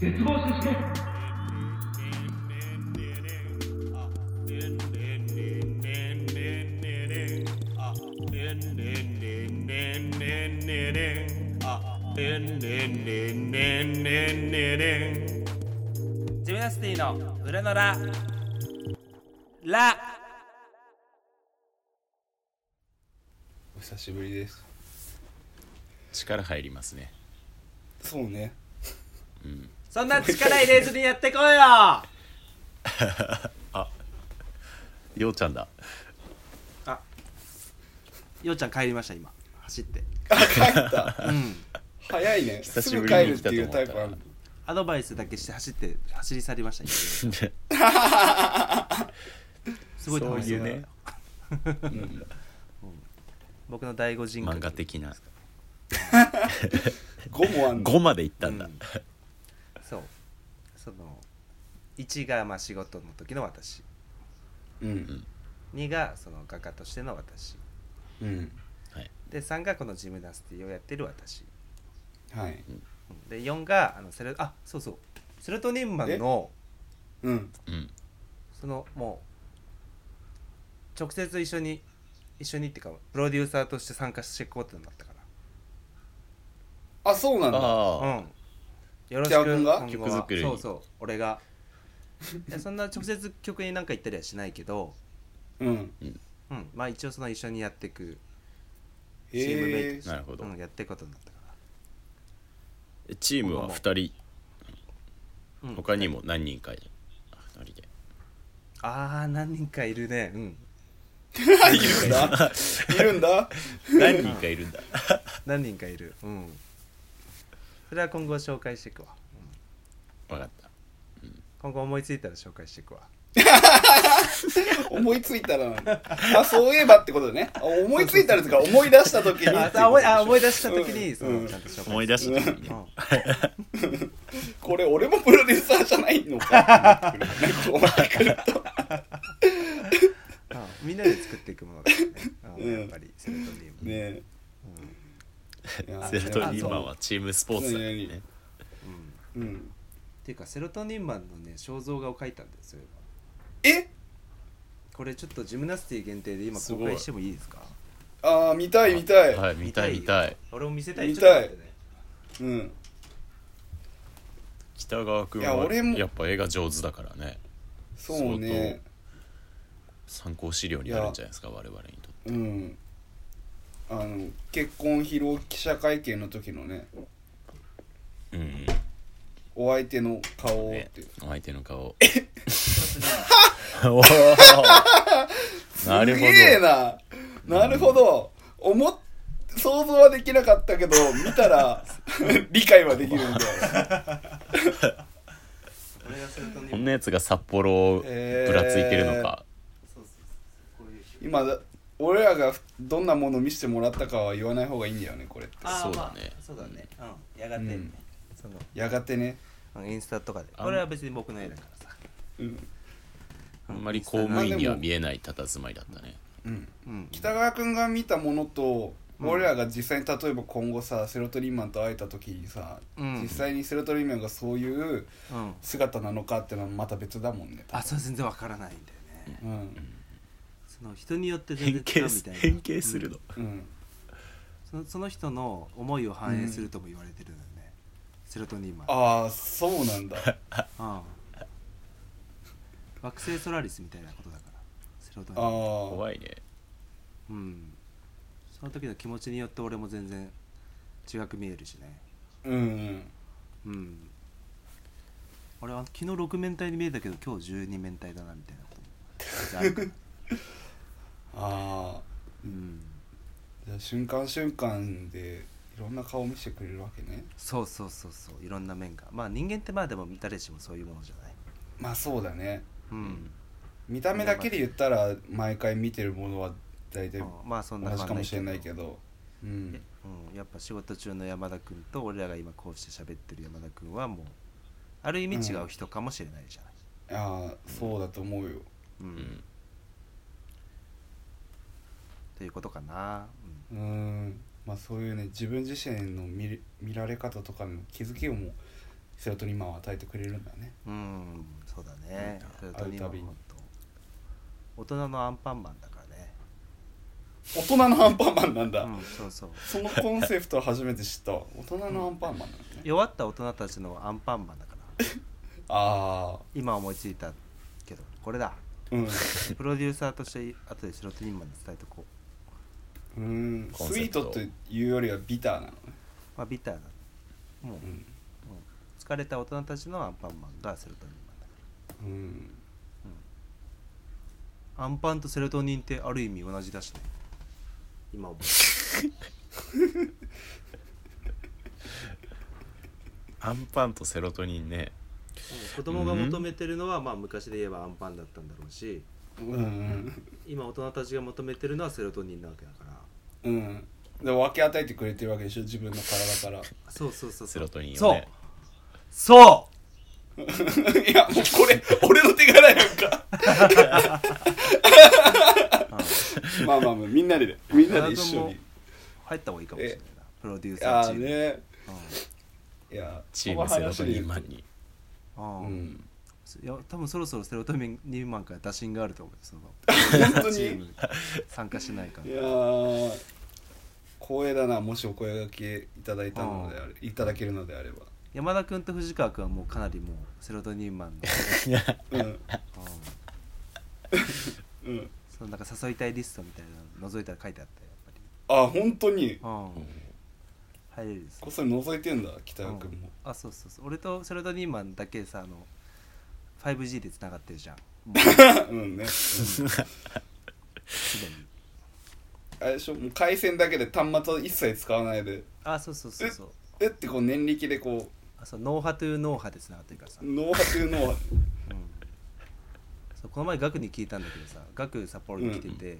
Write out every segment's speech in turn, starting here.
絶望させてジムナスティの裏のララお久しぶりです。力入りますね。そうねそんな力入れずにやってこいよ。ようちゃんだ。ようちゃん帰りました今。走って。あ帰った。うん。早いね。久しぶりに帰るっていうタイプあるアドバイスだけして走って走り去りました今。すごい楽しそうね。うん。僕の第五人格。漫画的な。5もあんの5までいったんだ、うんその1がまあ仕事の時の私。うん2がその画家としての私。うん。で3がこのジムナスティをやってる私。はい。うん。で4があのセロあそうそう。セロトニンマンのうん。うん。そのもう直接一緒に一緒にっていうかプロデューサーとして参加していこうってなったかあそうなんだ。らうあんよろし北く今後曲作り。にそうそう。俺が。いやそんな直接曲になんか言ったりはしないけど。うん。うん。まあ一応その一緒にやっていくチームメイえトとしてなるほどうん、やっていくことになったかーチームは2人？ら、うん、他にも何人かいる？2人で。ああ何人かいるね。うん。いるんだ。いるんだ。何人かいるんだ。何人かいる。うんそれは今後紹介していくわ、うん。分かった。今後思いついたら紹介していくわ。思いついたら。なんだあそういえばってことね。あ思いついたらですから思い出した時にああ思いあ思い出した時に、うん。そのちゃんと紹介思い出した時に。うねん。これ俺もプロデューサーじゃないのか。ってなってくるねこうなってくるとうん。みんなで作っていくものだからね、うん。うん。やっぱりセロトニンも、ね。えいやセロトニンマンはチームスポーツだよね。うん、っうん。ていうかセロトニンマンのね肖像画を描いたんですよえこれちょっとジムナスティ限定で今公開してもいいですか？ああ見たい見たい、はい見たい見たい俺も見せたい。見たい。うん。北川君いやは俺も。やっぱ絵が上手だからね。そうね。参考資料になるんじゃないですか我々にとって。うんあの結婚披露記者会見の時のねうん。うんお相手の顔をっねて、お相手の顔。おー。なるほすげえどななるほど。思っ想像はできなかったけど見たら 理解はできるんだよ。これがセロトニンマンこんなやつが札幌をぶらついてるのか、そうそうそうこういう今だ俺らがどんなものを見せてもらったかは言わない方がいいんだよねこれって。あーそうだね。まあそうだね。うん。やがてね、うん。その。やがてね。うんインスタとかで。あこれは別に僕の絵だからさ。うん、あんまり公務員には見えない佇まいだったね。うん、うん。北川君が見たものと、うん。俺らが実際に例えば今後さセロトニンマンと会えた時にさ、うん。実際にセロトニンマンがそういううん。姿なのかってのはまた別だもんねあそれ全然わからないんだよね。うんその人によって全変然違形すうみたいな。変形するの、うん。そのその人の思いを反映するとも言われてるのよね、セロトニンマンああそうなんだ。うん。惑星ソラリスみたいなことだから。セロトニあンマンあ怖いね。うん。その時の気持ちによって俺も全然違く見えるしね。うんうん。俺は昨日6面体に見えたけど今日12面体だなみたいなこと。もあるからああうん。じゃあ瞬間瞬間でいろんな顔を見せてくれるわけね。そうそうそうそういろんな面が。まあ人間ってまあでも誰しもそういうものじゃない。まあそうだね。うん、見た目だけで言ったら毎回見てるものは大体うん。まあそんな同じかもしれないけど。うん。うん、やっぱ仕事中の山田君と俺らが今こうして喋ってる山田君はもうある意味違う人かもしれないじゃない、ああそうだと思うよ。うん。うんということかな、うーん。まあそういうね自分自身の見れ見られ方とかの気づきをもセロトニンマンを与えてくれるんだね。うん。そうだね。うんセロトニンは会うたびに本当大人のアンパンマンだからね。大人のアンパンマンなんだ、うんそうそう。そのコンセプトは初めて知ったわ。大人のアンパンマンなんだね、弱った大人たちのアンパンマンだから。ああ今思いついたけどこれだ。うん。プロデューサーとして後でセロトニンマンに伝えとこううんスイートというよりはビターなのね。まあビターなもう、うん。疲れた大人たちのアンパンマンがセロトニンマンだかうん。らアンパンとセロトニンってある意味同じだしね。今思う。アンパンとセロトニンね。子供が求めてるのは、まあ昔で言えばアンパンだったんだろうしうんうん。今大人たちが求めてるのはセロトニンなわけだから。うん。で分け与えてくれてるわけでしょ自分の体から。そうそうそうそう。セロトニンそう。をねそう。いやもうこれ 俺の手柄やんか。まあまあまあみんなでね。みんなで一緒に。入った方がいいかもしれないな。プロデューいやサーチーム、ーね。いやチームセロトニンマンに。うんうんうんいや多分そろそろセロトニンマンから打診があると思うよその。本当に？チーム参加しないかいらやー光栄だなもしお声掛けいただいたのであれいただけるのであれば。山田君と藤川君はもうかなりもうセロトニンマンの、うん。うん。うん。そのなんか誘いたいリストみたいなの覗いたら書いてあったよやっあ本当に？ぱり、うん、入れるですこっそり覗いてんだ北川君も。あそうそうそう。俺とセロトニンマンだけさあの 5G でつながってるじゃん。も ううんね、うん。すでに。あれでしょ？もう回線だけで端末を一切使わないで。あそうそうそうそう。えってこう念力でこあそう。ノーハトゥーノーハでつながってるからさ、う脳波というのはうん。そうこの前ガクに聞いたんだけどさガク札幌に来てて、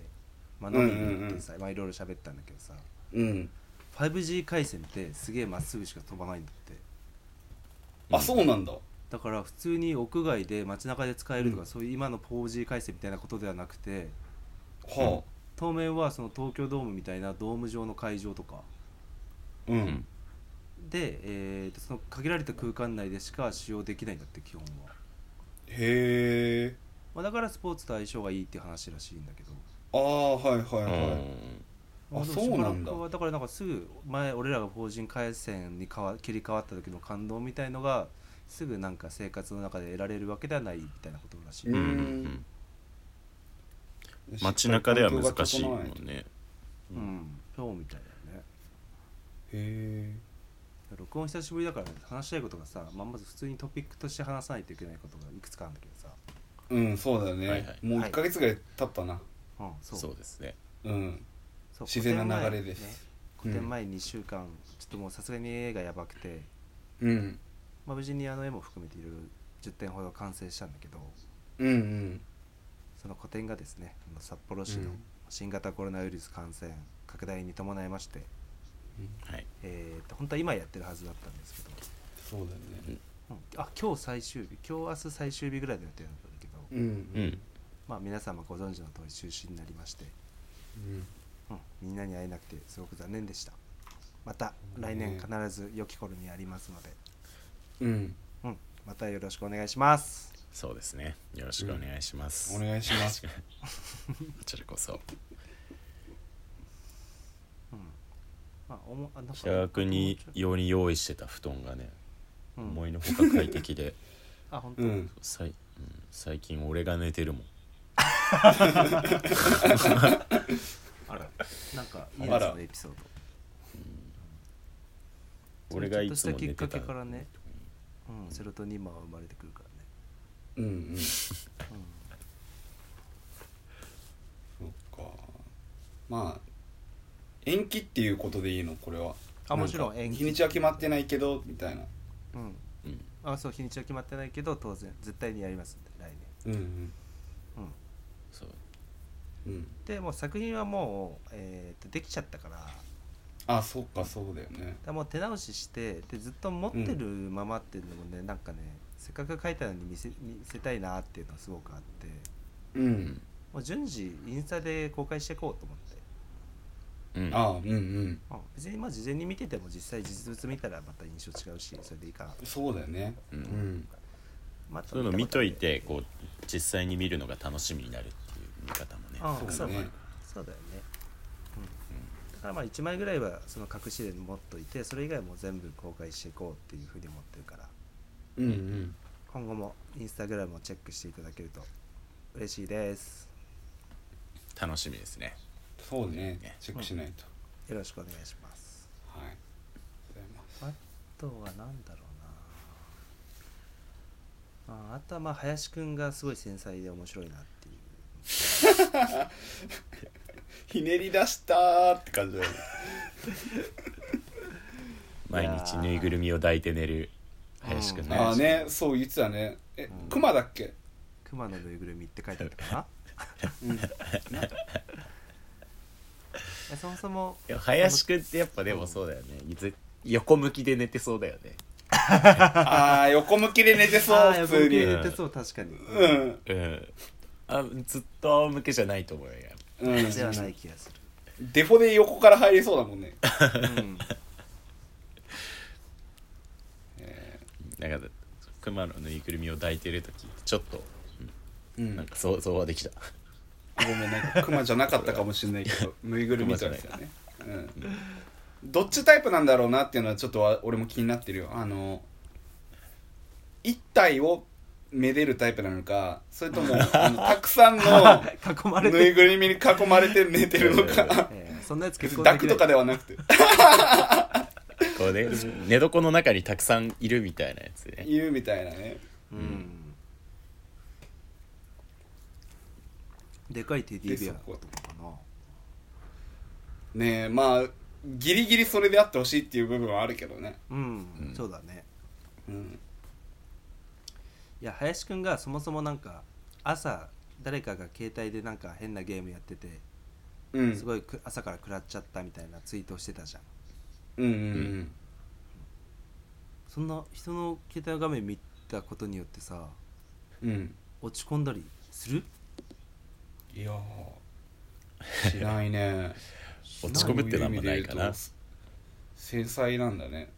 まあ、飲みに行ってさ、まあいろいろ喋ったんだけどさうん。5G 回線ってすげえまっすぐしか飛ばないんだって。あそうなんだだから普通に屋外で街中で使えるとか、そういう今の 4G 回線みたいなことではなくては当面はその東京ドームみたいなドーム上の会場とか。あうん、うんで、えーとその限られた空間内でしか使用できないんだって基本は、へえ。まあ、だからスポーツと相性がいいっていう話らしいんだけど。ああはいはいはい、まあそうなんだ。だからなんかすぐ前俺らが法人回線に変わ切り替わった時の感動みたいのがすぐなんか生活の中で得られるわけではないみたいなことらしい、ううん。んうん。街中では難しいもんね。うん。そうみたいだよね。へ録音久しぶりだから話したいことがさ、まあ、まず普通にトピックとして話さないといけないことがいくつかあるんだけどさ、えうんそうだよね、はいはい。もう1か月ぐらい経ったな。うん、そう。そうですね。うん。自然な流れです。個展前,、2週間ちょっともうさすがに絵がやばくて、うんまあ、無事にあの絵も含めていろいろ10点ほど完成したんだけどうんうん。その個展がですね札幌市のうん。新型コロナウイルス感染拡大に伴いまして、はい。えー、と本当は今やってるはずだったんですけど、そうだよね。うん。あ今日最終日今日明日最終日ぐらいの予定だったんだけど、うんうん。まあ、皆様ご存知の通り中止になりまして、うん。うん、みんなに会えなくてすごく残念でした。また来年必ず良き頃にありますので、うん。うん、またよろしくお願いします。そうですね。よろしくお願いします、お願いします。こちらこそ。まあおもあなんか北川君に用に用意してた布団がね、うん。思いのほか快適で。あ本当、うん。さい、うん、最近俺が寝てるもん。あらなんかいいやつあら。のエピソード。俺がいつも寝てたちょっとしたきっかけからねうん、セロトニンマンは生まれてくるからね、うんうん。そうん、っか。まあ延期っていうことでいいの？これは。あもちろん延期。日にちは決まってないけどみたいな。うん。うん。あそう日にちは決まってないけど当然絶対にやりますんで来うんうん。年うん。そう。うんでもう作品はもう、えーとできちゃったからあそっかそうだよね。らもう手直ししてでずっと持ってるままっていうのもね、なんかねせっかく書いたのに見せ見せたいなっていうのがすごくあって。うん。もう順次インスタで公開していこうと思って。うん。ああうんうん。うん別にまあ事前に見てても実際実物見たらまた印象違うしそれでいいかな。そうだよね。ううん。んまあそういうの見といてこう実際に見るのが楽しみになるっていう見方もね。あそうだね。そうだね。そうだよね、うん、だからまあ1枚ぐらいはその隠しで持っといてそれ以外も全部公開していこうっていうふうに思ってるから。うんうん。今後もインスタグラムをチェックしていただけると嬉しいです。楽しみですね。そうね。チェックしないと。よろしくお願いします。はい。ありがとうございます。あとは何だろうな。ああとはまあ林くんがすごい繊細で面白いなっていう ひねり出したーって感じだよね。毎日ぬいぐるみを抱いて寝る。林くんうんねああねそう言ってたね。えクマだっけ？熊のぬいぐるみって書いてあったかな うん。えそもそもいや林くんってやっぱでもそうだよね。ぜ横向きで寝てそうだよね。ああ横向きで寝てそう普通に。横向きで寝てそう確かに。うん。うん。あずっと仰向けじゃないと思うようん。ではない気がするデフォで横から入りそうだもんね。うん。なんか熊のぬいぐるみを抱いてる時ちょっとうん。なんか想像はできた。ごめんなんかクマじゃなかったかもしれないけど ぬいぐるみとですよね。うん。どっちタイプなんだろうなっていうのはちょっとわ俺も気になってるよ。あの一体をめでるタイプなのかそれとも あのたくさんの囲まれてぬいぐるみに囲まれて寝てるのか。えーそんなやつ結構抱くとかではなくて。こうね寝床の中にたくさんいるみたいなやつね。言うみたいなね。うん。でかいテディベアとかかなねえまあギリギリそれであってほしいっていう部分はあるけどね。うん、うん。そうだね。うんいや林くんがそもそもなんか朝誰かが携帯でなんか変なゲームやっててうん。すごいく朝から食らっちゃったみたいなツイートをしてたじゃん。うんうんそんな人の携帯の画面見たことによってさうん。うん落ち込んだりする？いやー。しないね。落ち込むってのはあんまないかな。繊細なんだね。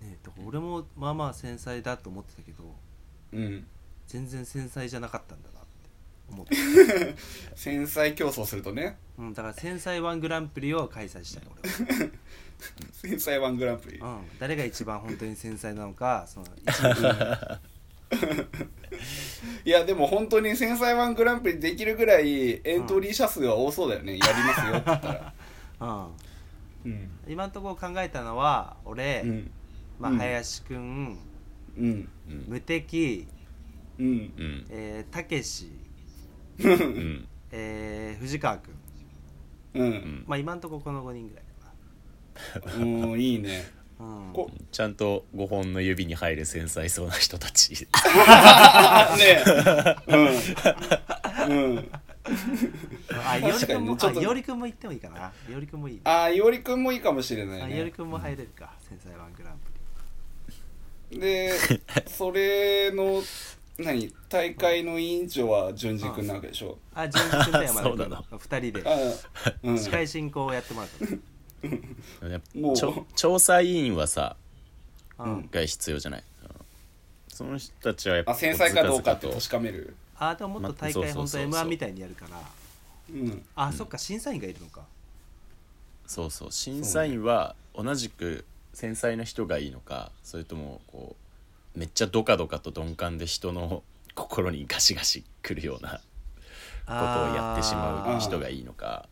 ねだから俺もまあまあ繊細だと思ってたけどうん。全然繊細じゃなかったんだなって思って、繊細競争するとねうん、だから繊細ワングランプリを開催したい俺繊細ワングランプリ。は、うん、誰が一番本当に繊細なのかその一番 いやでも本当に繊細ワングランプリできるぐらいエントリー者数は多そうだよね、やりますよって言ったら。うん。うん。今のところ考えたのは俺、うん。まあ、うん。林くんうん。うん無敵。うん。うん。えーたけし。うん。えー藤川くん。ううん。んまあ今のところこの5人ぐらい うんいいね。うん、こちゃんと5本の指に入る繊細そうな人たち。ね。うん。うん。あいおりくんも、確かにねちょっと。あいおりくんも言ってもいいかな。いおりくんもいい、ああいおりくんもいいかもしれないあいおりねくんも入れるか、繊細ワングランプで それの何大会の委員長は淳二くんなわけでしょ？リあ純次くんと山田そうなの。くんの2人で。あうん。司会進行をやってもらった。もう。調査委員はさうん。うんが必要じゃない？その人たちはやっぱあ繊細かどうかって確かめる？あでももっと大ま会本当そうそうそうそう。M1 みたいにやるから。うん。あ、そっか審査員がいるのか。そうそう。審査員は同じく繊細な人がいいのかそれともこうめっちゃドカドカと鈍感で人の心にガシガシくるようなことをやってしまう人がいいのか。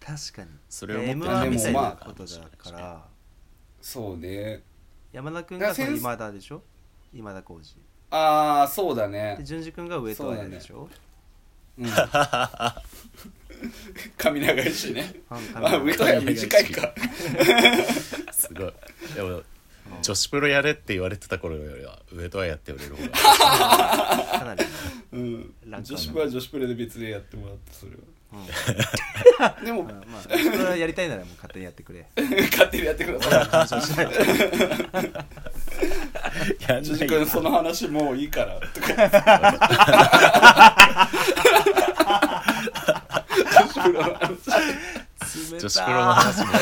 確かに。それをもっと M1 みたいなまあことだから。そうね。山田君が今田でしょ？今田浩二ああそうだね。で淳二君が上戸彩でしょ、うん 髪長いしね。上戸彩短いか。すごい。でも女子プロやれって言われてた頃よりは上とはやって俺の方が。かなり、うん。女子プロは女子プロで別でやってもらってそれは。うん。でもまあ、まあ、それはやりたいならもう勝手にやってくれ。勝手にやってくださいやんない辻君その話もういいから。と か プロの話冷出た女子プロの話も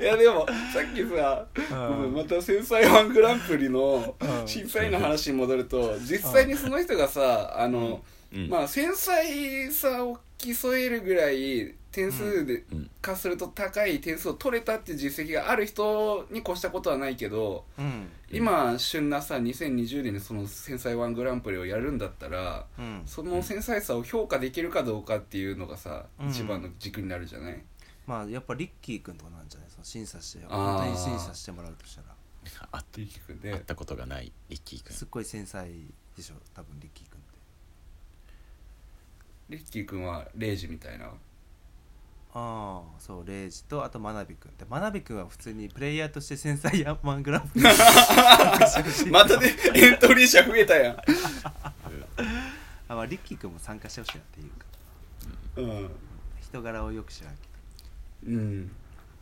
いやでもさっきさ、うん。また繊細ワングランプリのうん。審査員の話に戻ると実際にその人がさあの、うん。まあ繊細さを競えるぐらい点数でうん化すると高い点数を取れたっていう実績がある人に越したことはないけどうん。今旬なさ2020年にその繊細ワングランプリをやるんだったらうん。その繊細さを評価できるかどうかっていうのがさ、うん。一番の軸になるじゃない？まあやっぱリッキー君とかなんじゃない？その審査して本当に審査してもらうとしたら。あっリッキー君で。会ったことがないリッキー君。すっごい繊細でしょ？多分リッキー君って。リッキー君はレイジみたいなああそうレイジとあとマナビ君。でマナビ君は普通にプレイヤーとして繊細ヤンマングランプリ。またでエントリー者増えたやん。あ、まあ、リッキー君も参加してほしいなっていうか。うん。人柄をよく知らんけうん。ど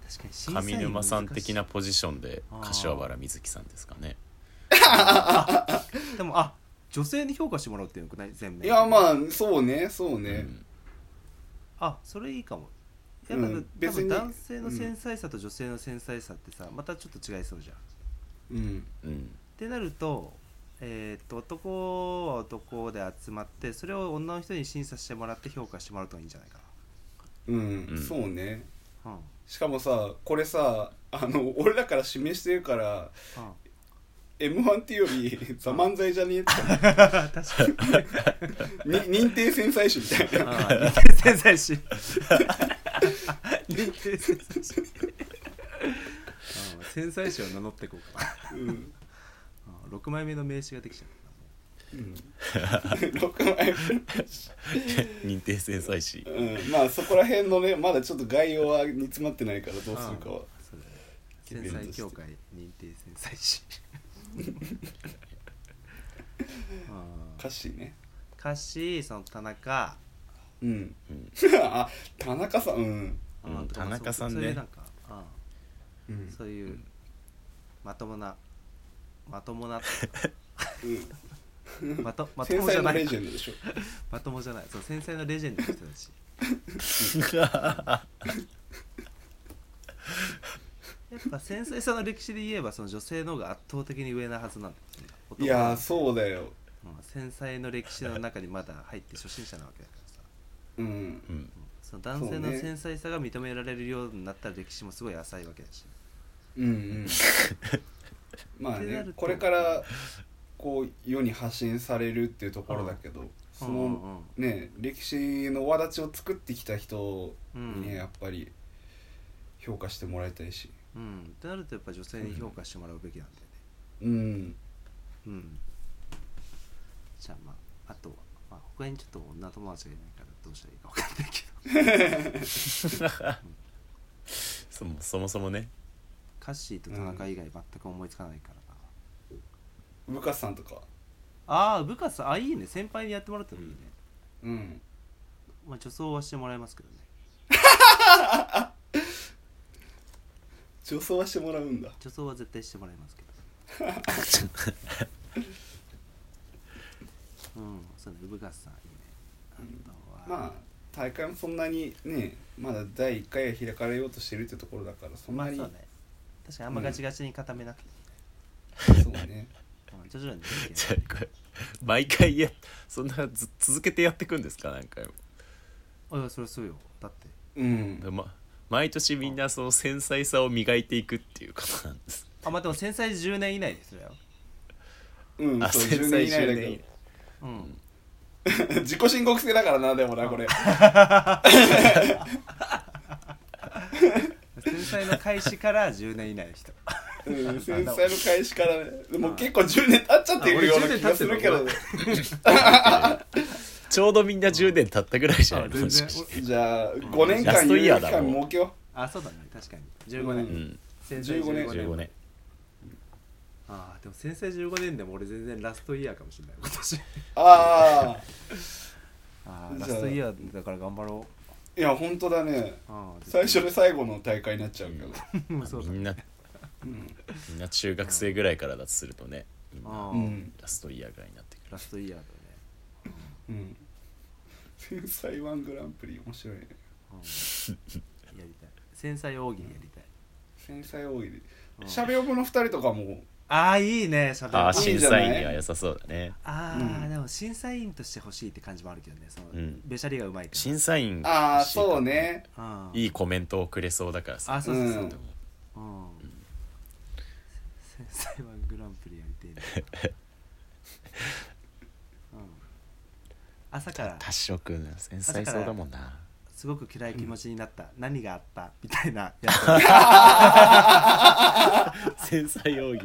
確かに審査員上沼さん的なポジションで柏原瑞希さんですかね。でもあ女性に評価してもらうっていうのくない？全面いやまあそうねそうね、うん。あそれいいかもやっぱ、うん多別に分男性の繊細さと女性の繊細さってさまたちょっと違いそうじゃん。っうん。うん。てなるとえーっと男は男で集まってそれを女の人に審査してもらって評価してもらうといいんじゃないかうん、うん。そうね。なうん。しかもさこれさあの俺らから指名してるから m 1っていうより「ザ漫才じゃねえってうん、確かに。に認定繊細師みたいな。認定繊細師繊細師ああ繊細師を名乗っていこうかなうん。ああ6枚目の名刺ができちゃった。うん。6枚認定繊細師目 うん。まあそこら辺のねまだちょっと概要は煮詰まってないからどうするかは。そうだね。繊細協会認定繊細師ああ歌詞ね。歌詞その田中うん。うん。あ田中さんうん。うん田中さんね。そういうなんかああうん。そういうまともなまともなうん。まとまともじゃない。レジェンドでしょ。まともじゃない。そう繊細なレジェンドの人だしやっぱ繊細さの歴史で言えばその女性の方が圧倒的に上なはずなんだいやそうだよ。うん繊細の歴史の中にまだ入って初心者なわけだから。さうん。うん。その男性の繊細さが認められるようになった歴史もすごい浅いわけだし。うんうん。まあねこれからこう世に発信されるっていうところだけどそうん。うんのね歴史の輪立ちを作ってきた人うん。にねやっぱり評価してもらいたいし。うん。ってなるとやっぱ女性に評価してもらうべきなんだよね。うん。うん。じゃあまああとは、まあ、他にちょっと女友達がいないどうしたらいいか分かんないけど。そもそもそもね。カッシーと田中以外全く思いつかないからな、部下さんとか。ああ部下さんあいいね。先輩にやってもらったらいいね、うん。まあ女装はしてもらいますけどね。女装はしてもらうんだ。女装は絶対してもらいますけど。うんそうね。部下さんいいね。あとはまあ大会もそんなにねまだ第1回は開かれようとしてるってところだからそんなにまあそうね。確かにあんまガチガチに固めなくて、そうね。うん徐々にできるじゃあこれ毎回やそんなず続けてやっていくんですか？何回もあいやそれそうよ。だって。うん。でま毎年みんなその繊細さを磨いていくっていうことなんです。あまあでも繊細10年以内ですよ。うんそうあ繊10細年以内だ10年けうん。ど 自己申告制だからなでもなこれ。繊細の開始から10年以内の人。うん繊細の開始からね。でも結構10年経っちゃってるような気がするけどね。ちょうどみんな10年経ったぐらいじゃないあ全然。もしかして。じゃあ5年ラス間有益トイヤーだもう間設けよあそうだね。確かに。15う年、うん。繊細15年。15年ああでも繊細15年でも俺全然ラストイヤーかもしれない。今年。ああラストイヤーだから頑張ろう。いや本当だね。ああ最初で最後の大会になっちゃうけど。うんそうだみんなうんみんな中学生ぐらいからだとするとねみんなああ、うんラストイヤーぐらいになってくる。ラストイヤーだね。うん。繊細ワングランプリ面白いね。うん。やりたい。繊細大喜利やりたい。繊細大喜利。うんしゃべおぶの二人とかもああいいねしゃべあ審査員には良さそうだね。あうん。あでも審査員として欲しいって感じもあるけどねそのうん。べしゃりがうまいから。審査員ああそうね。うん。いいコメントをくれそうだからさ。あそうそうそう。うん。うん。繊細ワングランプリやりてえな。うん。朝から。達郎くん繊細そうだもんなすごく暗い気持ちになった、何があった？みたいな。や 繊細容疑。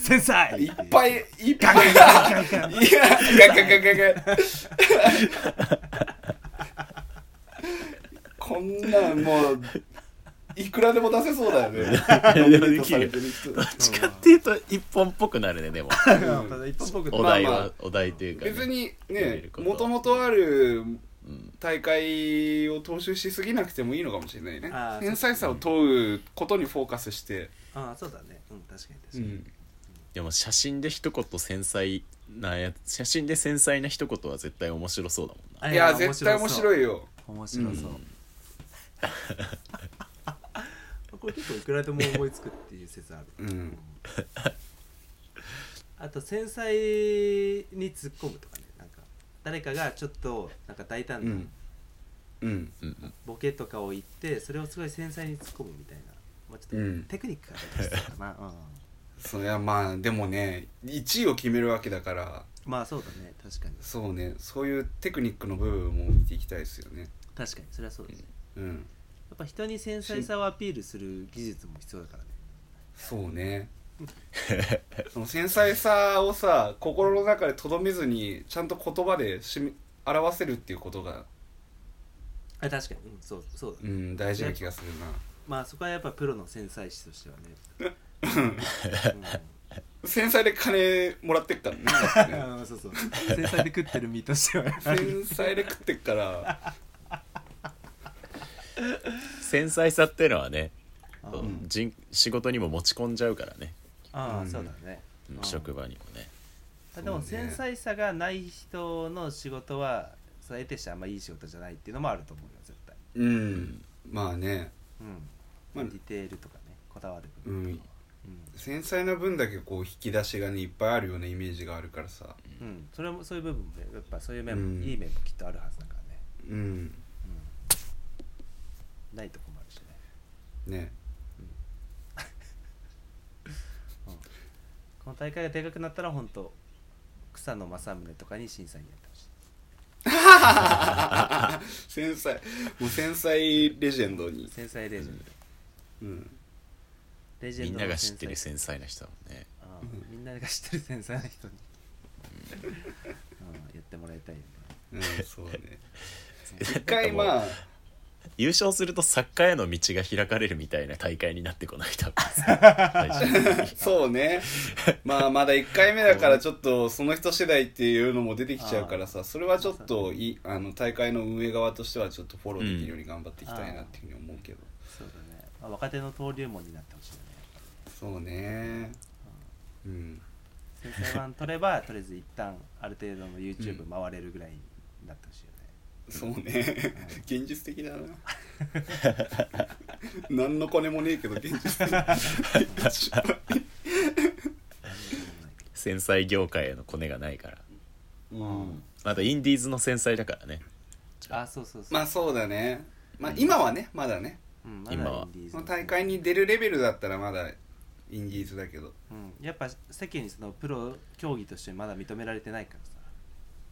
つ繊細。いっぱいいっぱいいやガガガガガこんなんもういくらでも出せそうだよねでもできるどっちかっていうと一本っぽくなるねでもお題は、まあまあお題というかね、別にねもともとあるうん大会を踏襲しすぎなくてもいいのかもしれないね。あー繊細さを問うことにフォーカスして、ああそうだね。うん確かに確かに、うん、でも写真で一言繊細なやつ写真で繊細な一言は絶対面白そうだもんな。あいや絶対面い白いよ。面白そう、うん。これ結構いくらでも思いつくっていう説ある。うん。あと繊細に突っ込むとかね。なんか誰かがちょっとなんか大胆うなん。うん。ボケとかを言ってそれをすごい繊細に突っ込むみたいな、まあ、ちょっとうん。テクニックが必要かな、うん、そりゃまあでもね1位を決めるわけだから。まあそうだね。確かに。そうね。そういうテクニックの部分も見ていきたいですよね。確かに。それはそうだね。うん。やっぱ人に繊細さをアピールする技術も必要だからね。そうね その繊細さをさ心の中でとどめずにちゃんと言葉でしみ表せるっていうことが、あ確かに、うん、そうそうだね、うん、大事な気がするな。まあそこはやっぱプロの繊細師としてはね、繊細で金もらってっからね。そうそう。繊細で食ってる身としては。繊細で食ってっから。繊細さっていうのはね、ううん。人仕事にも持ち込んじゃうからね、あうん。そうだね。職場にもね。でも繊細さがない人の仕事はそれ得てしてあんまいい仕事じゃないっていうのもあると思うよ絶対。うん。まあね。うん、まあディテールとかねこだわるう部分ん。うん、繊細な分だけこう引き出しがねいっぱいあるようなイメージがあるからさ。うん、それもそういう部分もねやっぱそういう面も、うん。いい面もきっとあるはずだからね、うん。うん、ないとこもあるしね。ねこの大会がでかくなったら本当草野正宗とかに審査員やってほしい 繊細。もう繊細レジェンドに、繊細レジェンド、うん、レジェンドのみんなが知ってる繊細な人だもんね。ああみんなが知ってる繊細な人に、うん、やってもらいたいよね。うん、そうね。一回まあ優勝すると作家への道が開かれるみたいな大会になってこない？多 そうね。まあまだ1回目だからちょっとその人次第っていうのも出てきちゃうからさそれはちょっといあの大会の運営側としてはちょっとフォローできるように頑張っていきたいなっていうふうに思うけど、そうだね、まあ、若手の登竜門になってほしいよね。そうね。うん。繊細版取ればとりあえず一旦ある程度の YouTube 回れるぐらいになってほしいよね、そうね。現実的だな。何のコネもねえけど現実的。繊細業界へのコネがないから。うん。まだインディーズの繊細だからね。あ。そうそうそう、まあそうだね。まあ今はねまだね。うん、今は。の大会に出るレベルだったらまだインディーズだけど。うん、やっぱ世間にそのプロ競技としてまだ認められてないからさ、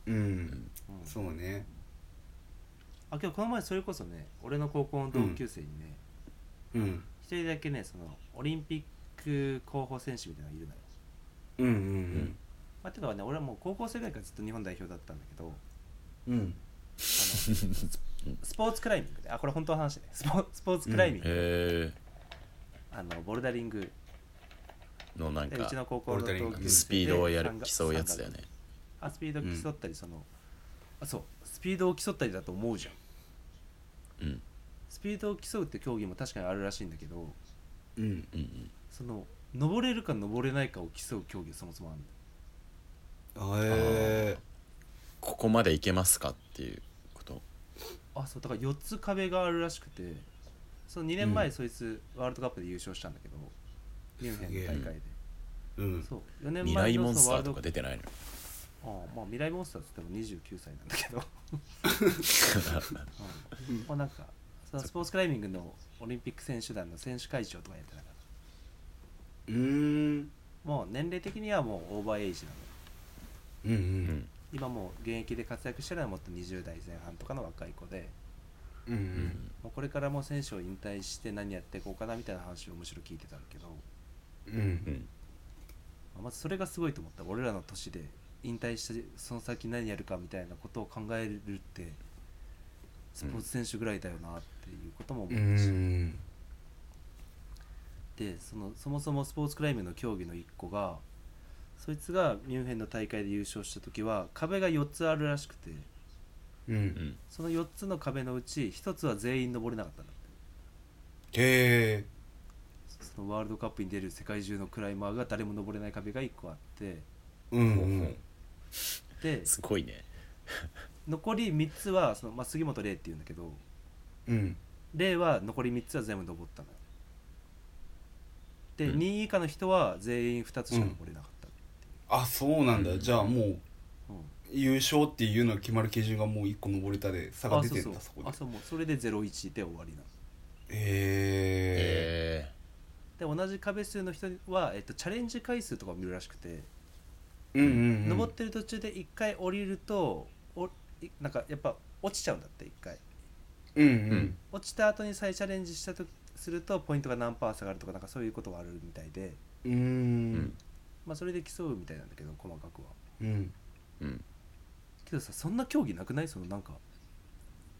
うん。うん、そうねあ今日この前それこそね俺の高校の同級生にねうん。一、人だけねそのオリンピック候補選手みたいなのがいるのよ、うんうんまあ、てかね俺はもう高校生ぐらいからずっと日本代表だったんだけどうん。うんあのスポーツクライミングで。あこれ本当の話ね。スポスポーツクライミング、へあのボルダリング。えのなんかでうちの高校の同級生でスピードをやる競うやつだよね。あスピード競ったりその、あそう。スピードを競ったりだと思うじゃんうん。スピードを競うって競技も確かにあるらしいんだけどうんうんうん。その登れるか登れないかを競う競技がそもそもあるあえここまでいけますかっていうこと？あそうだから4つ壁があるらしくてその2年前そいつワールドカップで優勝したんだけどミュンヘンの大会で。うん。そう4年未前来モンスターのそのワールドとか出てないのああまあ未来モンスターっつっても29歳なんだけど、うん。まあなんかそのスポーツクライミングのオリンピック選手団の選手会長とかやってたからうーん。もう年齢的にはもうオーバーエイジなの。うんううん。ん今もう現役で活躍してるのはもっと20代前半とかの若い子で。うんうこれからもう選手を引退して何やっていこうかなみたいな話をむしろ聞いてたんだけど、うんうん。まあまずそれがすごいと思った。俺らの年で引退してその先何やるかみたいなことを考えるってスポーツ選手ぐらいだよなっていうことも思うし、ん。でそのそもそもスポーツクライミングの競技の1個がそいつがミュンヘンの大会で優勝した時は壁が4つあるらしくてううん。んその4つの壁のうち1つは全員登れなかったんだって。へえ。そのワールドカップに出る世界中のクライマーが誰も登れない壁が1個あってうんうんですごいね。残り3つはその、まあ、杉本玲っていうんだけどうん。玲は残り3つは全部登ったのよ。で、うん。2位以下の人は全員2つしか登れなかったってあそうなんだ。うん。じゃあもういう、うん。優勝っていうのが決まる基準がもう1個登れたで差が出てんだあそこで。あそうもうそれで01で終わりなの。へええで同じ壁数の人は、えっと、チャレンジ回数とかを見るらしくて、うんうんうん。登ってる途中で1回降りるとおいなんかやっぱ落ちちゃうんだって1回。うんううん。ん落ちた後に再チャレンジしたとするとポイントが何パー下がるとかなんかそういうことがあるみたいで、ううん。んまあ、それで競うみたいなんだけど細かくは。うん。うん。けどさそんな競技なくない？そのなんか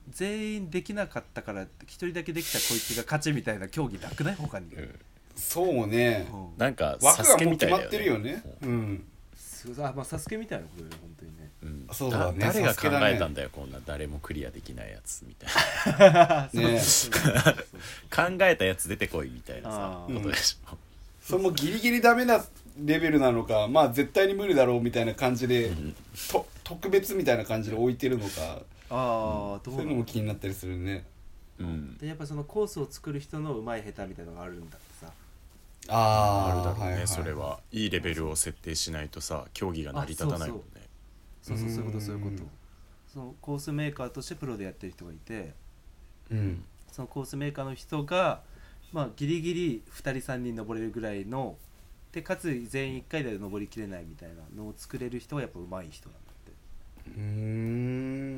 全員できなかったから一人だけできたこいつが勝ちみたいな競技なくない？他に、うん。そうね。うん。なんか枠がもうサスケみた決まってるよね。うんすごいあまあサスケみたいなことだよね本当にね。うん。そうだね誰が考えたんだよこんな誰もクリアできないやつみたいなね そうそうそう考えたやつ出てこいみたいなさあー。ことでしょ。それもギリギリダメなレベルなのかまあ絶対に無理だろうみたいな感じでうん。と特別みたいな感じで置いてるのか。ああどうそういうのなのも気になったりするね。うん。でやっぱそのコースを作る人のうまい下手みたいなのがあるんだああるだろうね、はいはい。それはいいレベルを設定しないとさ競技が成り立たないもんね。そうそうそういうことそういうこと。うんそのコースメーカーとしてプロでやってる人がいてうん。そのコースメーカーの人がまあギリギリ2人3人登れるぐらいのでかつ全員1回で登りきれないみたいなのを作れる人はやっぱうまい人なんだって。うー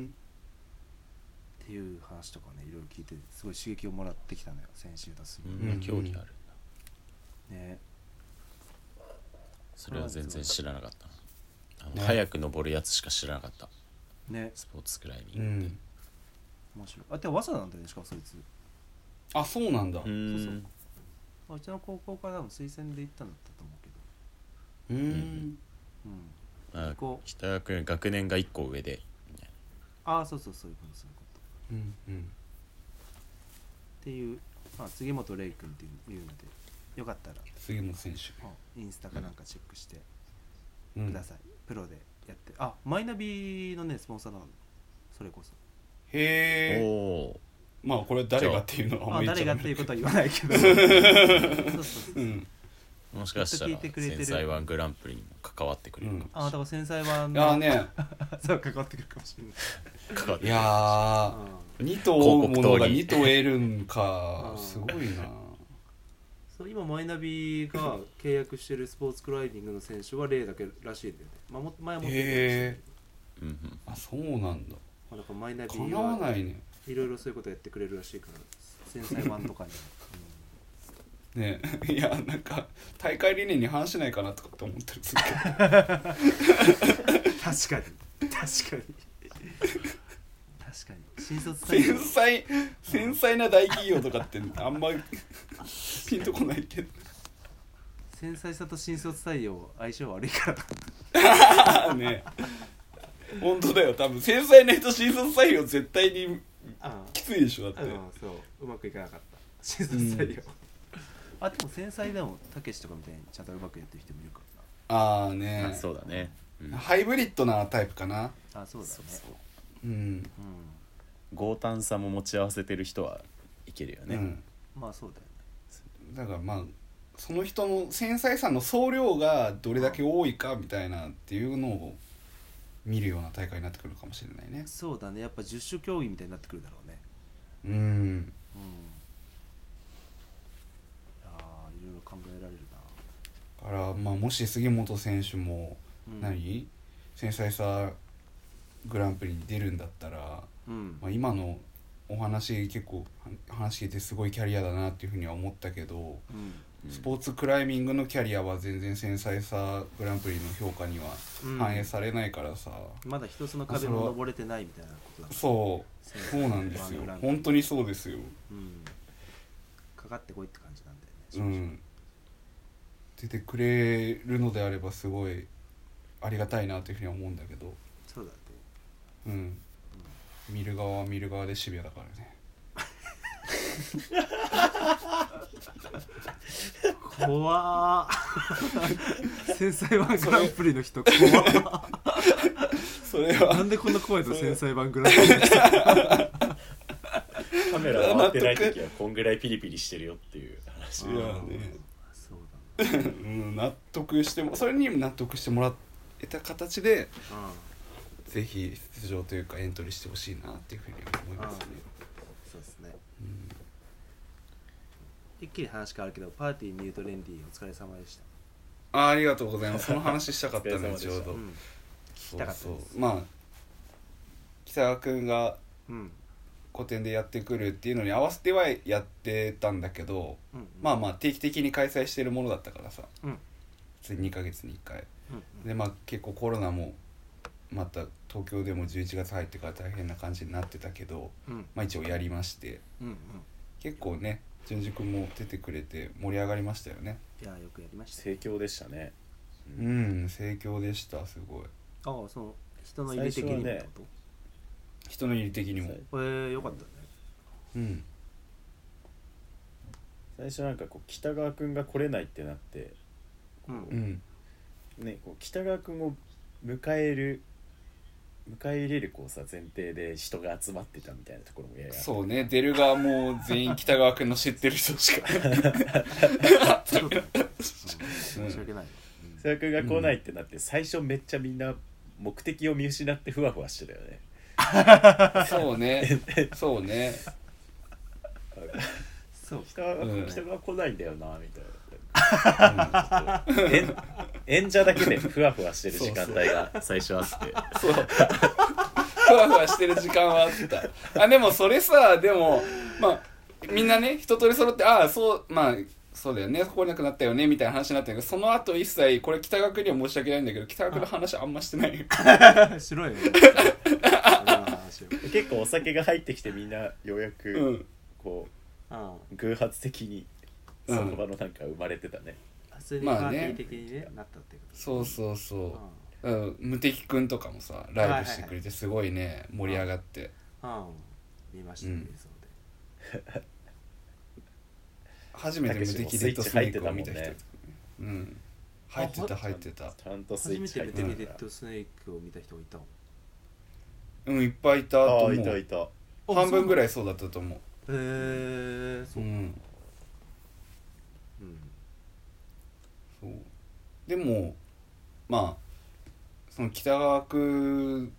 ん。っていう話とかねいろいろ聞いてすごい刺激をもらってきたのよ先週だすこうん。競技あるね。それは全然知らなかったな。あのね。早く登るやつしか知らなかった。ね。スポーツクライうミングって。ん。面白い。あでも早稲田なんだよねしかもそいつ。あそうなんだ。ううーそうそう。んまあうちの高校から多分推薦で行ったんだったと思うけど。ーん。うんあこう。北川君学年が1個上でみたいああそうそうそういうことそういうこと。うんうん。っていう、まあ、杉本玲君っていうのでよかったら。杉本選手。あインスタかなんかチェックして。うん。ください、プロでやって。あマイナビのねスポンサーなの。それこそ。なへえまあこれは誰がっていうのはあんまあ。ま言っちゃダメ誰がっていうことは言わないけど。そうそうそうう。ん。もしかしたら繊細ワングランプリにも関わってくれるかも。しれあだから繊細版いやーね。そう関わってくるかもしれない。ない関わってくれるいやー。うん。2頭追うものが2広告塔に頭得るんか。うんすごいなそう今マイナビが 契約してるスポーツクライミングの選手は例だけらしいんだよね、まあ、も前もってたらしいんだけどうんうんあそうなんだ。まあ、だからマイナビかなわはないね。いろいろそういうことやってくれるらしいから繊細版とかに、ね。いやなんか大会理念に反しないかなとかって思ったりする 確かに。確かに新卒採繊用細繊細な大企業とかってあんま ピンとこないけど。繊細さと新卒採用相性悪いから ね本当だよ。多分繊細な人新卒採用絶対にあきついでしょだって。うんそう。うまくいかなかった。新卒採用、あでも繊細でもたけしとかみたいにちゃんとうまくやってる人もいるからな。ああねあそうだね。うん。ハイブリッドなタイプかな。あそうだね。そうそう。うん、うん強胆さも持ち合わせてる人はいけるよね、うんまあそうだよねだからまあその人の繊細さの総量がどれだけ多いかみたいなっていうのを見るような大会になってくるかもしれないねそうだねやっぱ十種競技みたいになってくるだろうねうんうんいやいろいろ考えられるなだからまあもし杉本選手もな、うん、何、繊細さグランプリに出るんだったら、うん。まあ、今のお話結構は話聞いてすごいキャリアだなっていうふうには思ったけどうん。スポーツクライミングのキャリアは全然繊細さグランプリの評価にはうん。反映されないからさ、まだ一つの壁も登れてないみたいなことだからそう。そう。なんですよ。本当にそうですよ。うん。かかってこいって感じなんだうよね。ん出てくれるのであればすごいありがたいなというふうには思うん。だけどそうだねうん。見る側は見る側でシビアだからね。怖ー繊細版グランプリの人怖ーそれなはんでこんな声と繊細版グランプリの人カメラ回ってない時はこんぐらいピリピリしてるよっていう話。いやね。そうだねうん納得してもそれにも納得してもらえた形でうぜひ出場というかエントリーしてほしいなっていうふうに思いますね。んそうですね。うん。一気に話変わるけどパーティーミュートレンディお疲れ様でした。あありがとうございます。その話したかったね ちょうど。うん。聞きそうたかったそうまあ北川君がうん個展でやってくるっていうのに合わせてはやってたんだけどうん。まあまあ定期的に開催してるものだったからさうん。普通に2ヶ月に1回。うん。でまあ結構コロナもまた東京でも11月入ってから大変な感じになってたけど、うん。まあ、一応やりましてうんうん。結構ね淳二君も出てくれて盛り上がりましたよね。いやよくやりました盛況でしたね。うん盛況でしたすごい。ああその人の入れ的にってこ人の入り的にも。最と、えー、よかったね。うん。最初なんかこう北川君が来れないってなってうん。うん。ねこう北川君を迎える迎え入れるこうさ前提で人が集まってたみたいなところもややそうね。出る側も全員北川君の知ってる人しか。申し訳ない。わ、北川君が来ないってなって、最初めっちゃみんな目的を見失ってふわふわしてたよね。そうね。そうね。そう北川,、うん。北川来ないんだよなみたいな。演演者だけでふわふわしてる時間帯が。最初あって。そう。ふわふわしてる時間はあった。あでもそれさでもまあみんなね一通り揃ってああそうまあそうだよね。来れなくなったよねみたいな話になったけどその後一切これ北川君には申し訳ないんだけど北川君の話あんましてないよ。白いよ。結構お酒が入ってきてみんなようやうくん。こうんう偶発的にうんその場のなんか生まれてたね、普通にパーティー的にねなったってことそうそうそう。ううん。無敵くんとかもさライブしてくれてすごいね盛り上がって。ん、うん、見ましたうん。映像で。初めて無敵デッドスネークを見た人ね。うん。入ってた入ってた。ちゃんとスイッ初めチ入ってデッドスネークを見た人がいたのうんいっぱいいたとあ思あいたいうた。半分ぐらいいそうだったと思う。へえー、そうう、うんんそうでもまあその北川君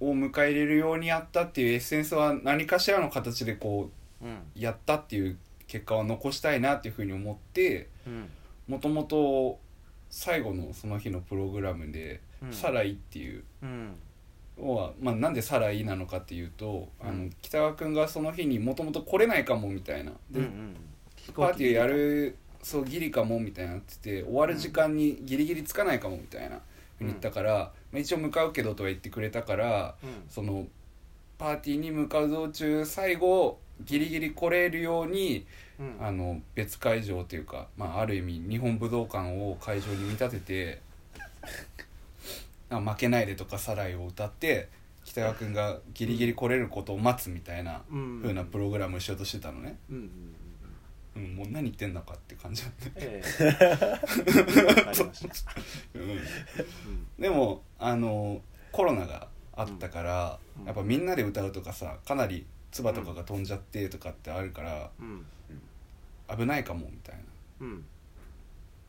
を迎え入れるようにやったっていうエッセンスは何かしらの形でこうやったっていう結果は残したいなっていうふうに思ってうん。もともと最後のその日のプログラムでうん「サライ」っていううん。のは、まあ、なんで「サライ」なのかっていうと、あのうん。北川君がその日にもともと来れないかもみたいな。でうんうん。パーティーやるそうギリかもみたいになってて終わる時間にギリギリつかないかもみたいなふうに言ったから、まあ、一応向かうけどとは言ってくれたからうん。そのパーティーに向かう道中最後ギリギリ来れるようにうん。あの別会場というか、まあ、ある意味日本武道館を会場に見立てて「あ負けないで」とか「サライ」を歌って北川君がギリギリ来れることを待つみたいなうん。風なプログラムをしようとしてたのね。うんうんううん、もう何言ってんのかって感じな ん。で、でもあのコロナがあったから、うん。やっぱみんなで歌うとかさかなり唾とかが飛んじゃってとかってあるからうん。危ないかもみたいな。うん。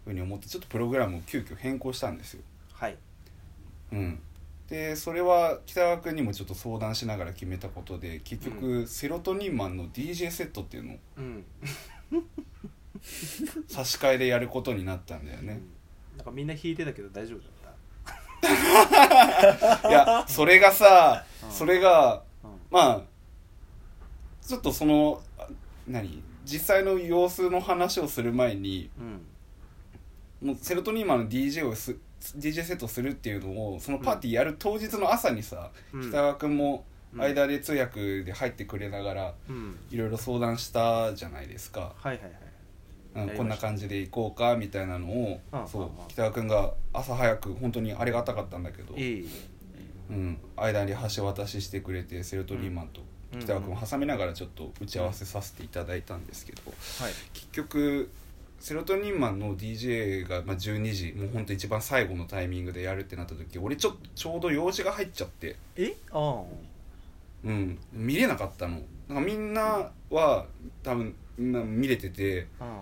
ふうに思ってちょっとプログラムを急遽変更したんですよ。はい。うん、でそれは北川君にもちょっと相談しながら決めたことで結局、セロトニンマンの DJ セットっていうのをうん差し替えでやることになったんだよね。うん。なんかみんな弾いてたけど大丈夫だっ いやそれがさうん。それがたうん。まあちょっとそのあ何実際の様子の話をする前にうん。もうセロトニンマンの DJ をす DJ セットするっていうのをそのパーティーやる当日の朝にさ、うん。北川君もうん間で通訳で入ってくれながらうん。いろいろ相談したじゃないですか、はいはいはい。うん、こんな感じで行こうかみたいなのをそう北川君が朝早く本当にありがたかったんだけど、うん、間に橋渡ししてくれてセロトニンマンとうん。北川君を挟みながらちょっと打ち合わせさせていただいたんですけどはい。結局セロトニンマンの DJ がまあ12時もうほんと一番最後のタイミングでやるってなった時俺ちょちょうど用事が入っちゃって、え？あうん、見れなかったの。なんかみんなは多分みんな見れてて、あ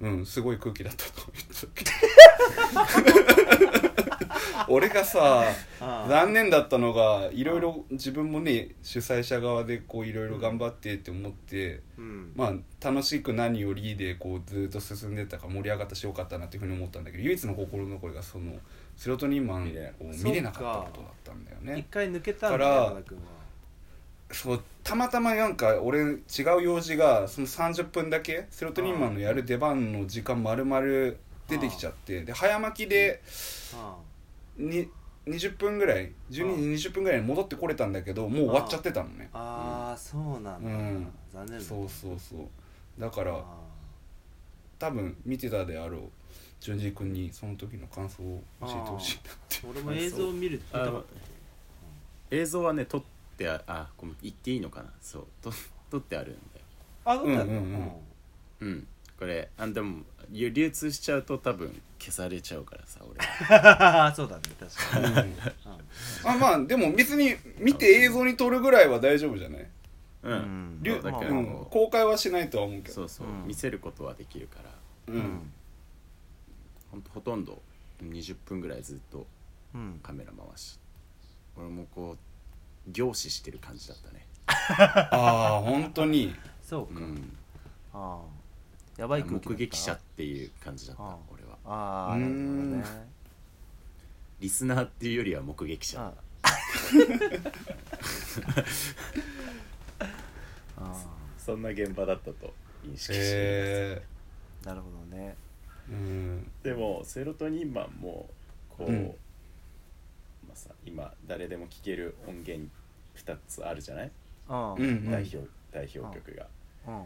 うん、すごい空気だったと言って。俺がさあ残念だったのがいろいろ自分もね主催者側でこういろいろ頑張ってって思って、うん。まあ楽しく何よりでこうずっと進んでったから盛り上がったしよかったなっていうふうに思ったんだけど唯一の心残りがそのセロトニンマンを見れなかったことだったんだよ一ね回抜けたんだからそうたまたまなんか俺違う用事がその30分だけセロトニンマンのやる出番の時間丸々出てきちゃってで早巻きであに20分ぐらい12時20分ぐらいに戻ってこれたんだけどもう終わっちゃってたのね。ああーそうなんだ。うん。残念だそうそうそう。だからあ多分見てたであろう淳二君にその時の感想を教えてほしいなって。ー。俺も映像を見る見たかっあの映像はね撮ってああごめん言っていいのかな？そうと 撮ってあるんだよ。たあどうだったうんうんうん。うん。これあでも流流通しちゃうと多分消されちゃうからさ俺。そうだね確かに。うん。あまあでも別に見て映像に撮るぐらいは大丈夫じゃない、うん、うん。だけうん公開はしないとは思うけど。そうそう、うん。見せることはできるから。うん。ほんとほとんど20分ぐらいずっとうん。カメラ回し。俺もこう凝視してる感じだったね。ああ本当に。そうか。うん。ああやばい空気目撃者っていう感じだったああ俺は。ああなん。るほどねリスナーっていうよりは目撃者。あ あそんな現場だったと認識しています、へあなるほどね。えうん。でもセロトニンマンもこう、うんまあさ今誰でも聴ける音源2つあるじゃない、うんうんうん。代表代表曲が、うん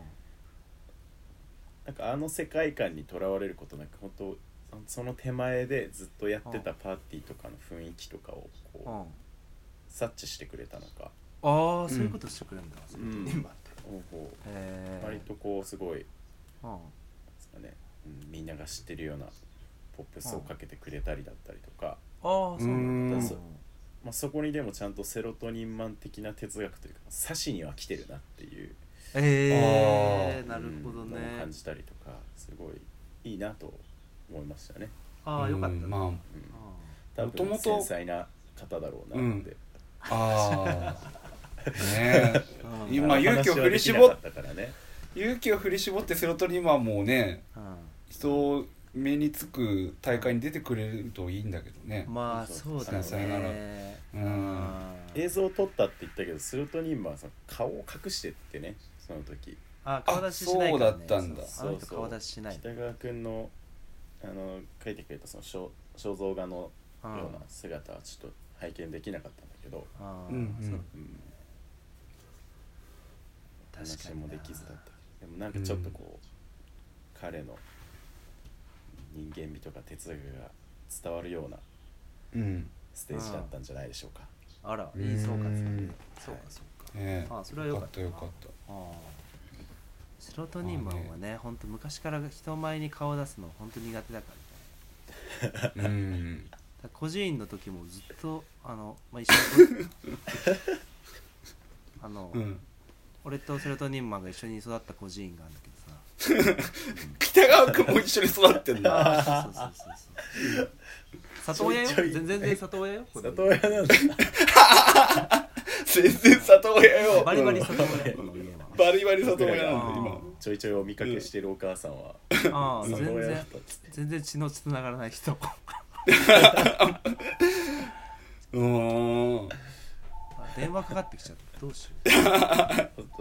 なんかあの世界観にとらわれることなく本当そその手前でずっとやってたパーティーとかの雰囲気とかをこう、うん察知してくれたのか、ああそういうことしてくれるんだ。うん。ニンマンって。こうへえ。割とこうすごいうんですかね、うんみんなが知ってるようなポップスをかけてくれたりだったりとか、ああそうなんだ。うん。そうまあ、そこにでもちゃんとセロトニンマン的な哲学というかサシには来てるなっていう。ええあなるほどね。感じたりとかすごいいいなと思いましたね、ああよかったうんまあうん、多もとも分と繊細な方だろうなって、ああ ねえ。うん。今あの勇気を振り絞ったからね。勇気を振り絞ってセロトニンマンもね人目につく大会に出てくれるといいんだけどね。うんまあそうださよならねうん。映像を撮ったって言ったけどセロトニンマンはさ顔を隠してってねその時。あ顔出ししないからね。そうだったんだ。そうあの人顔出ししない。北川君のあの書いてくれたその肖肖像画のような姿はちょっと拝見できなかったんだけど、ああうんうん。そう。うん、確か話にもできずだった。でもなんかちょっとこう、彼の人間味とか哲学が伝わるようなうん。ステージだったんじゃないでしょうか、あらいい総括だねうん。そうかそうか。ねえ。あそれはよかった。よかったよかった。あセロトニンマンはね。本当昔から人前に顔を出すの本当苦手だからね。うん。だから孤児院の時もずっとあの、まあ、一緒に あの、うん。俺とセロトニンマンが一緒に育った孤児院があるんだけどさ北川君も一緒に育ってんだ。そうそうそうそう里親よ全然里親よ？里親なんだ。全然里親よ。バリバリうん。里親。バリバリ里親なんだ今。ちょいちょいお見かけしてるお母さんは。ああ全然全然血のつながらない人。うー。んあ電話かかってきちゃった。どうしよ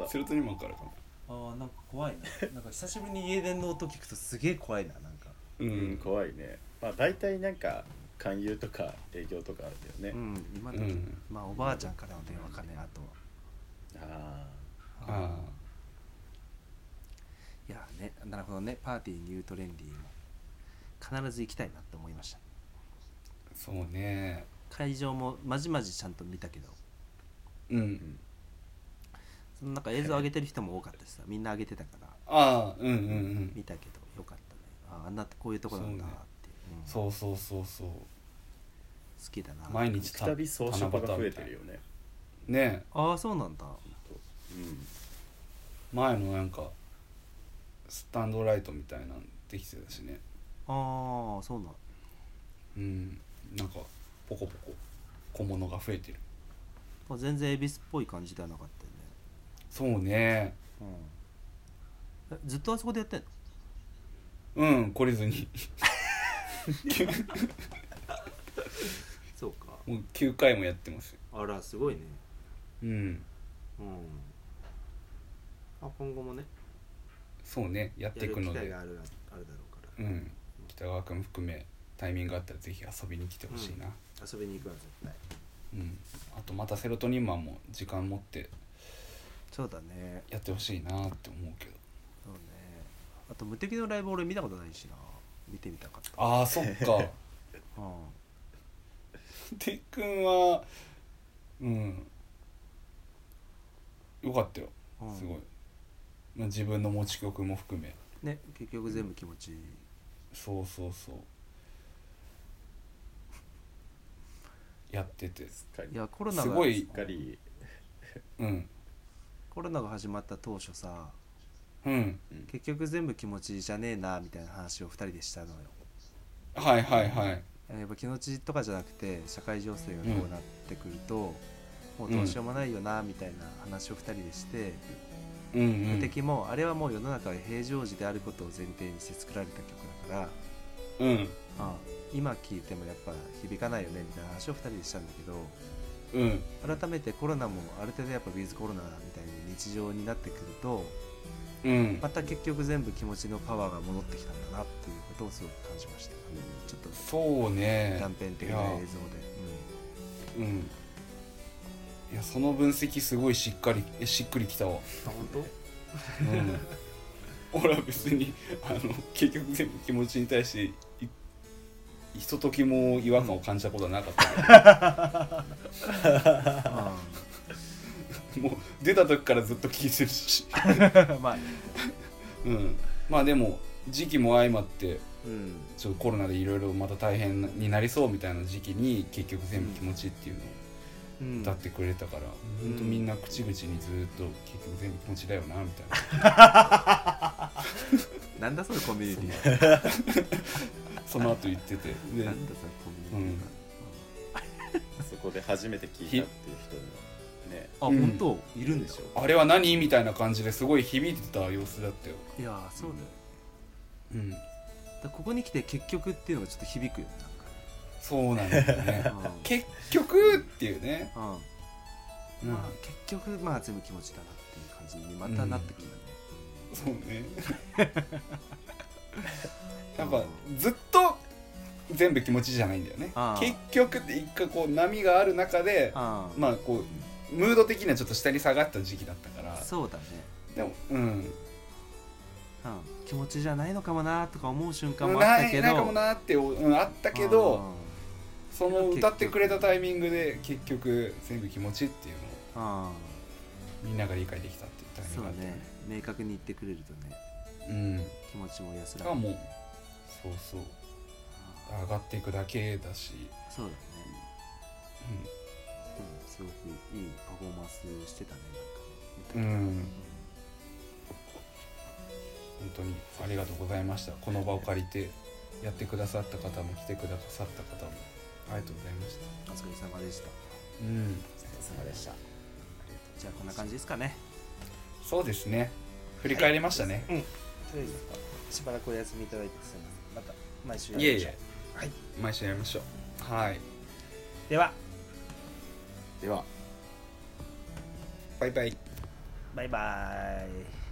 う。セロトニンマンからかなああなんか怖いな。なんか久しぶりに家電の音聞くとすげえ怖いななんか。ううんん怖いね。まあ大体なんか勧誘とか営業とかあるけどね、うん今の、うん。まあおばあちゃんからの電話かねあとは。ああいやねなるほどね。パーティーニュートレンディーも必ず行きたいなって思いました。あそうね。会場もまじまじちゃんと見たけど。うんそのなんか映像上げてる人も多かったしさみんな上げてたから。ああうんうんうん。見たけどよかったね。ああんなこういうとこなんだっていう、うん。そうそうそうそう好きだな。毎日くたび装飾が増えてるよね。ねああそうなんだ。うん。前のなんかスタンドライトみたいなんできてたしね。ああそうなん。うん。なんかポコポコ小物が増えてる。まあ全然恵比寿っぽい感じではなかったよねそうね。うん。えずっとあそこでやってんの？うん懲りずに。そうか。もう9回もやってますよ。あらすごいね。うん。うん。あ今後もね。そうねやっていくので。あるあるだろうから。うん。北川君含めタイミングがあったらぜひ遊びに来てほしいな。遊びに行くわ絶対。うん、あとまたセロトニンマンも時間持ってそうだね。やってほしいなって思うけど。そうね。あと無敵のライブ俺見たことないしな。見てみたかった。ああそっか。うん。てっくんはうん。よかったよ。うん。すごい、まあ、自分の持ち曲も含め。ね結局全部気持ちいい。そうそうそう。やってて。すっかりいやコロナがすごい。すっかり。うんコロナが始まった当初さうん。結局全部気持ちじゃねえなみたいな話を2人でしたのよ。はいはいはい。やっぱ気持ちとかじゃなくて社会情勢がこうなってくると、もうどうしようもないよなみたいな話を2人でして、うんうん。無敵もあれはもう世の中が平常時であることを前提にして作られた曲だから、うん。あ今聴いてもやっぱ響かないよねみたいな話を2人でしたんだけどうん。改めてコロナもある程度やっぱウィズコロナみたいに日常になってくるとうん。また結局全部気持ちのパワーが戻ってきたんだなっていうことをすごく感じました、ちょっとそうね。断片的な映像で、うん。いやその分析すごいしっかりえしっくりきたわ。うん、あ本うん。俺は別にあの結局全部気持ちに対していひとときも違和感を感じたことはなかったけど もう出た時からずっと聞いてるし、当 まあ、うん、まあでも時期も相まってうん、ちょっとコロナでいろいろまた大変になりそうみたいな時期に結局全部気持ちっていうのをうん。歌ってくれたから、うんほんとみんな口々にずっと結局全部気持ちだよなみたいな。なんだそれコミュニティ。その後言ってて。でなんだそれコミュニティ。そこで初めて聞いたっていう人もね。あ、うん。本当？いるんでしょあれは何？みたいな感じですごい響いてた様子だったよ、いやーそうだよ。うん、ここに来て結局っていうのがちょっと響くよねそうなんだよね。なん。か結局っていうね、うん、まあ結局まあ全部気持ちだなっていう感じにまたなってきたね、そうね。やっぱずっと全部気持ちじゃないんだよね。結局って一回こう波がある中であ。まあこうムード的にはちょっと下に下がった時期だったから。そうだね、でもうん。うん、気持ちじゃないのかもなとか思う瞬間もあったけど。ないかもなって、うん、あったけどその歌ってくれたタイミングで結局全部気持ちっていうあみんなが理解できたっていうタイミンそうグがあったよね。明確に言ってくれるとねうん。気持ちも安らぐがもうそうそう。あ上がっていくだけだし、ーそうだね。うんすごくいいパフォーマンスしてたねうん、なんかね。うん、本当にありがとうございました。この場を借りてやってくださった方も来てくださった方もありがとうございました。お疲れ様でした。うん。お疲れ様でした。じゃあこんな感じですかね。そうですね。振り返りましたね、とりあえずしばらくお休みいただいてすみません。また毎週やい、えいりましょう。え。はい。毎週やりましょう。はい。ではでは。バイバイ。バイバイ